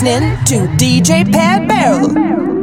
listening to DJ Pat Barrel.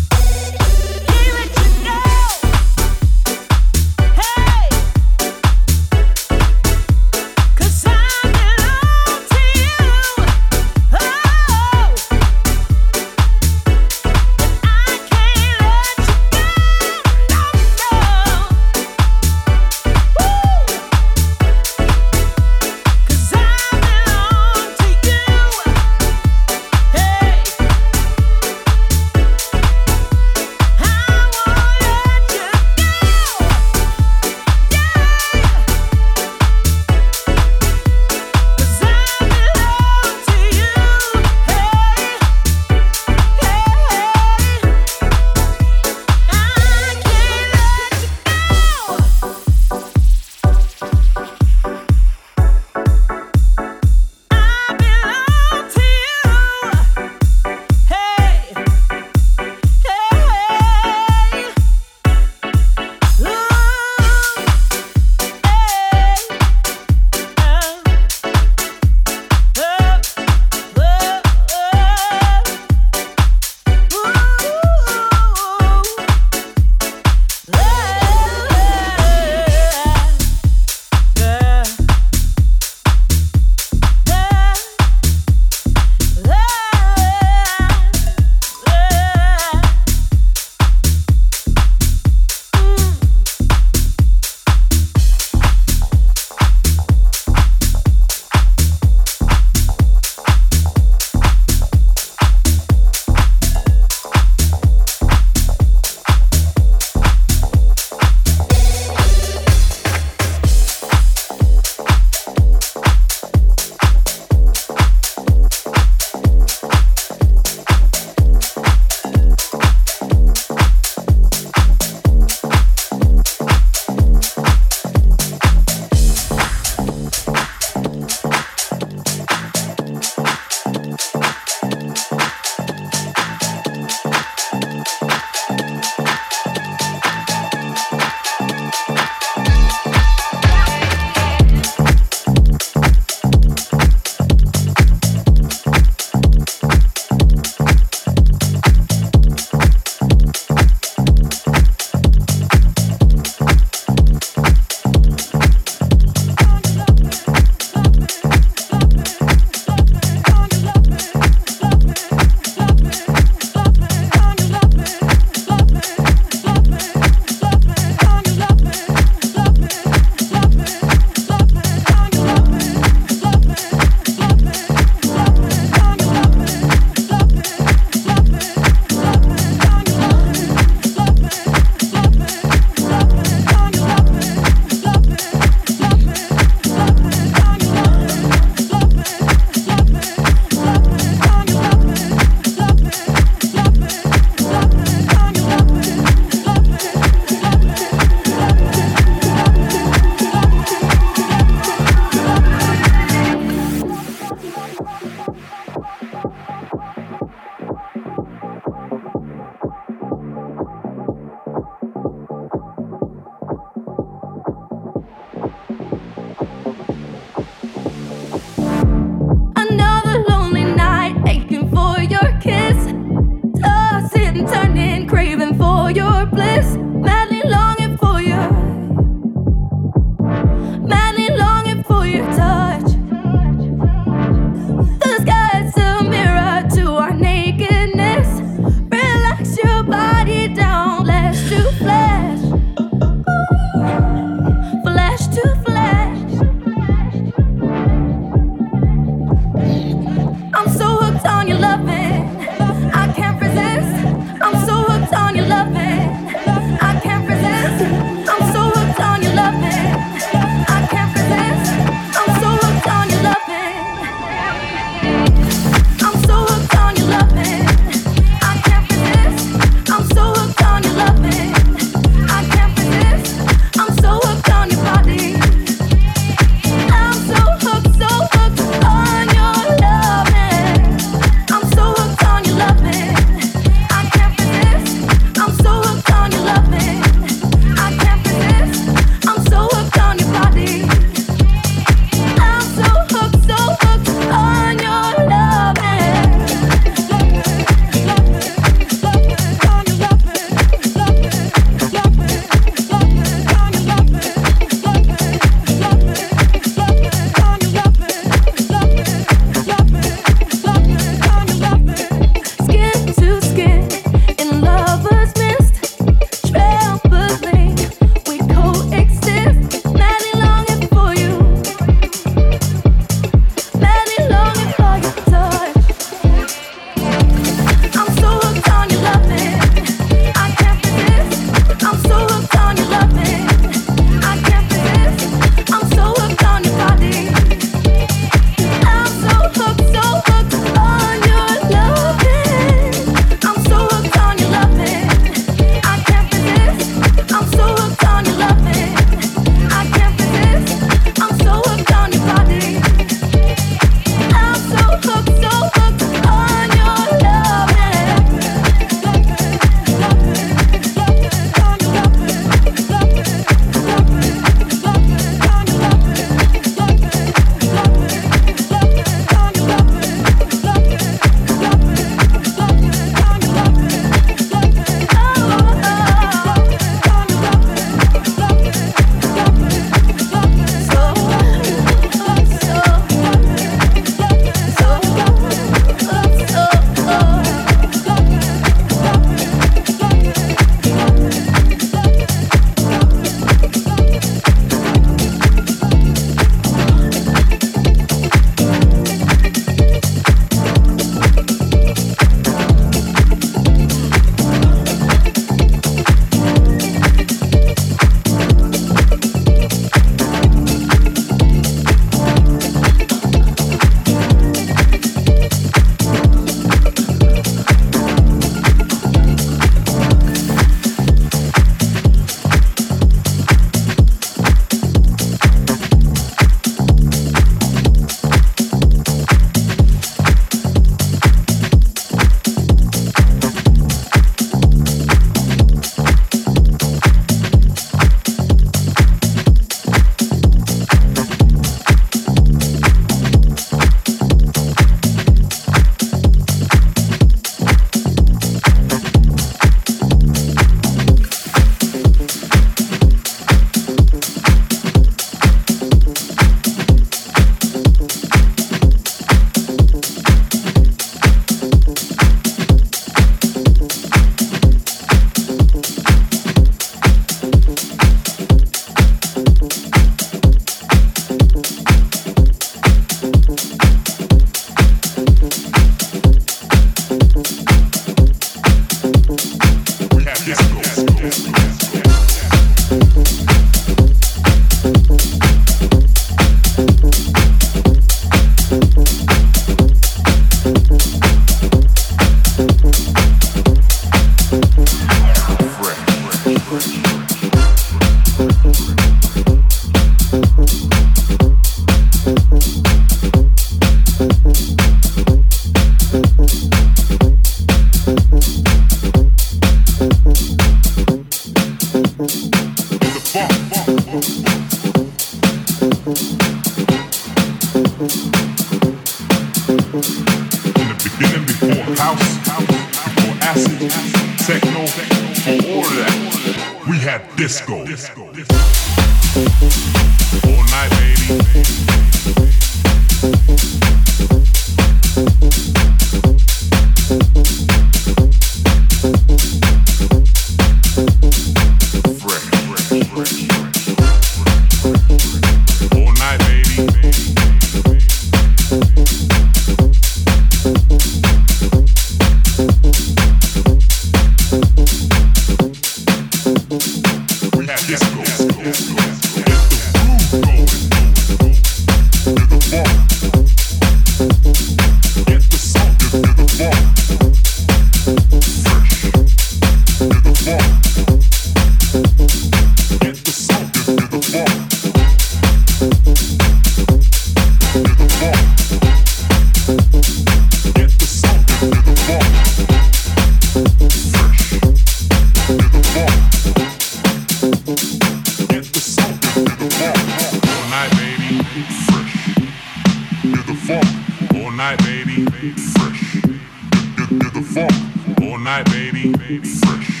funk. All night, baby, fresh.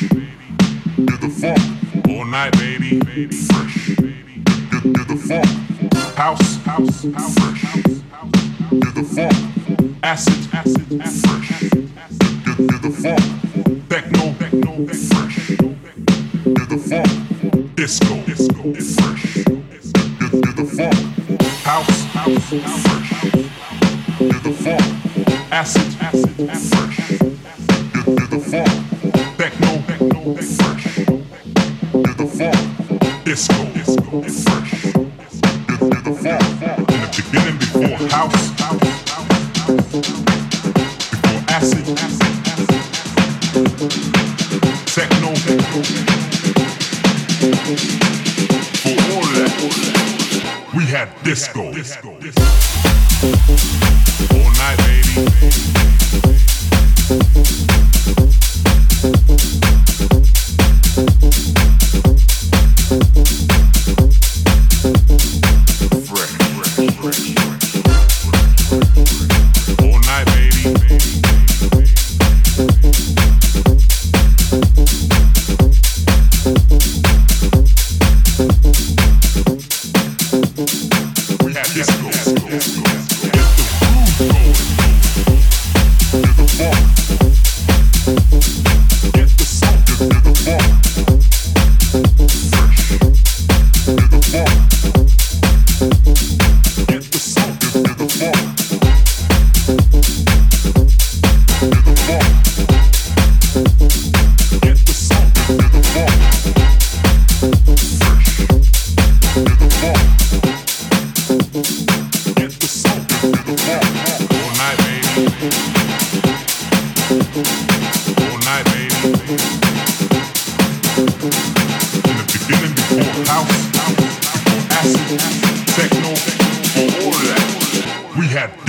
Get the funk. All night, baby, fresh. Get, get, get the funk, house, house, house, fresh. Get the funk, acid, acid, acid fresh. Get, get, get the funk, techno, techno, fresh. Get the funk, disco, disco, fresh. Get, get the funk, house, house, fresh. Get the funk, acid, acid, fresh.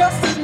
just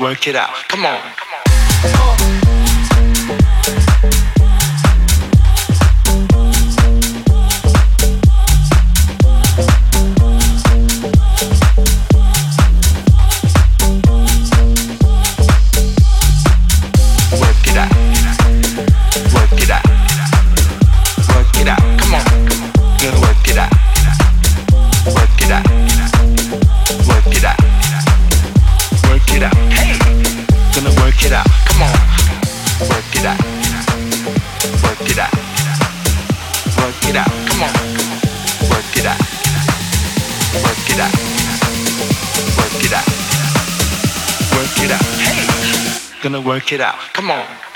work it out. Come on. kid out. Come on.